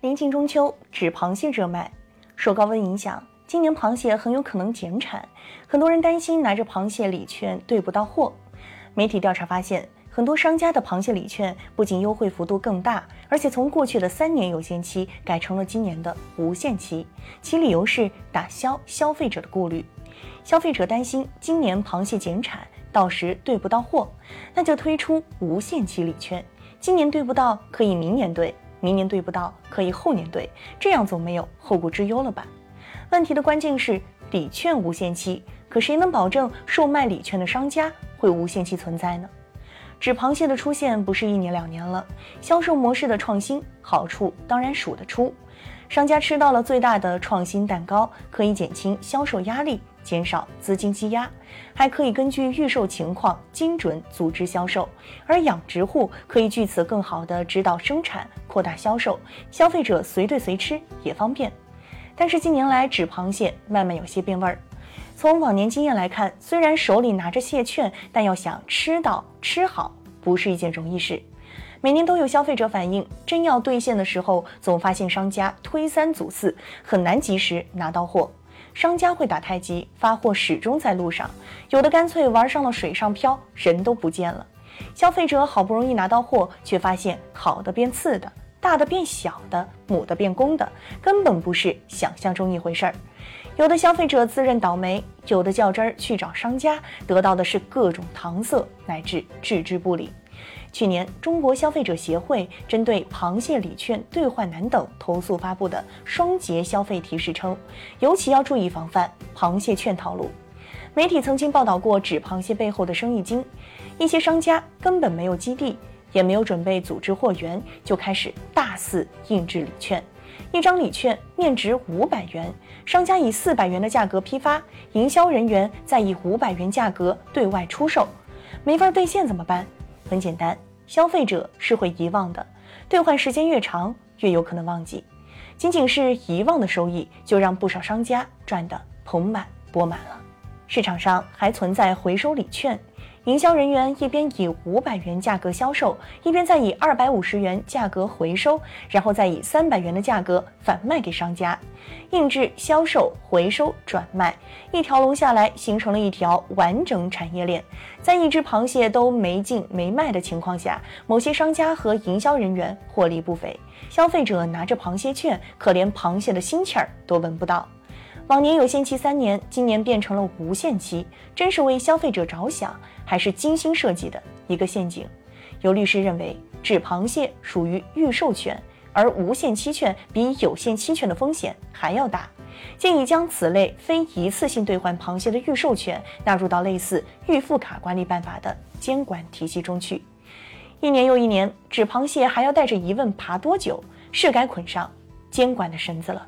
临近中秋，纸螃蟹热卖。受高温影响，今年螃蟹很有可能减产，很多人担心拿着螃蟹礼券兑不到货。媒体调查发现，很多商家的螃蟹礼券不仅优惠幅度更大，而且从过去的三年有限期改成了今年的无限期，其理由是打消消费者的顾虑。消费者担心今年螃蟹减产，到时兑不到货，那就推出无限期礼券，今年兑不到可以明年兑。明年兑不到，可以后年兑，这样总没有后顾之忧了吧？问题的关键是礼券无限期，可谁能保证售卖礼券的商家会无限期存在呢？纸螃蟹的出现不是一年两年了，销售模式的创新好处当然数得出。商家吃到了最大的创新蛋糕，可以减轻销售压力，减少资金积压，还可以根据预售情况精准组织销售。而养殖户可以据此更好地指导生产，扩大销售，消费者随兑随吃也方便。但是近年来纸螃蟹慢慢有些变味儿。从往年经验来看，虽然手里拿着蟹券，但要想吃到吃好，不是一件容易事。每年都有消费者反映，真要兑现的时候，总发现商家推三阻四，很难及时拿到货。商家会打太极，发货始终在路上，有的干脆玩上了水上漂，人都不见了。消费者好不容易拿到货，却发现好的变次的，大的变小的，母的变公的，根本不是想象中一回事儿。有的消费者自认倒霉，有的较真儿去找商家，得到的是各种搪塞乃至置之不理。去年，中国消费者协会针对螃蟹礼券兑换难等投诉发布的双节消费提示称，尤其要注意防范螃蟹券套路。媒体曾经报道过纸螃蟹背后的生意经，一些商家根本没有基地，也没有准备组织货源，就开始大肆印制礼券。一张礼券面值五百元，商家以四百元的价格批发，营销人员再以五百元价格对外出售，没法兑现怎么办？很简单，消费者是会遗忘的，兑换时间越长，越有可能忘记。仅仅是遗忘的收益，就让不少商家赚得盆满钵满了。市场上还存在回收礼券。营销人员一边以五百元价格销售，一边再以二百五十元价格回收，然后再以三百元的价格反卖给商家。印制、销售、回收、转卖，一条龙下来，形成了一条完整产业链。在一只螃蟹都没进没卖的情况下，某些商家和营销人员获利不菲，消费者拿着螃蟹券，可连螃蟹的腥气儿都闻不到。往年有限期三年，今年变成了无限期，真是为消费者着想，还是精心设计的一个陷阱？有律师认为，纸螃蟹属于预售券，而无限期券比有限期券的风险还要大，建议将此类非一次性兑换螃蟹的预售券纳入到类似预付卡管理办法的监管体系中去。一年又一年，纸螃蟹还要带着疑问爬多久？是该捆上监管的绳子了。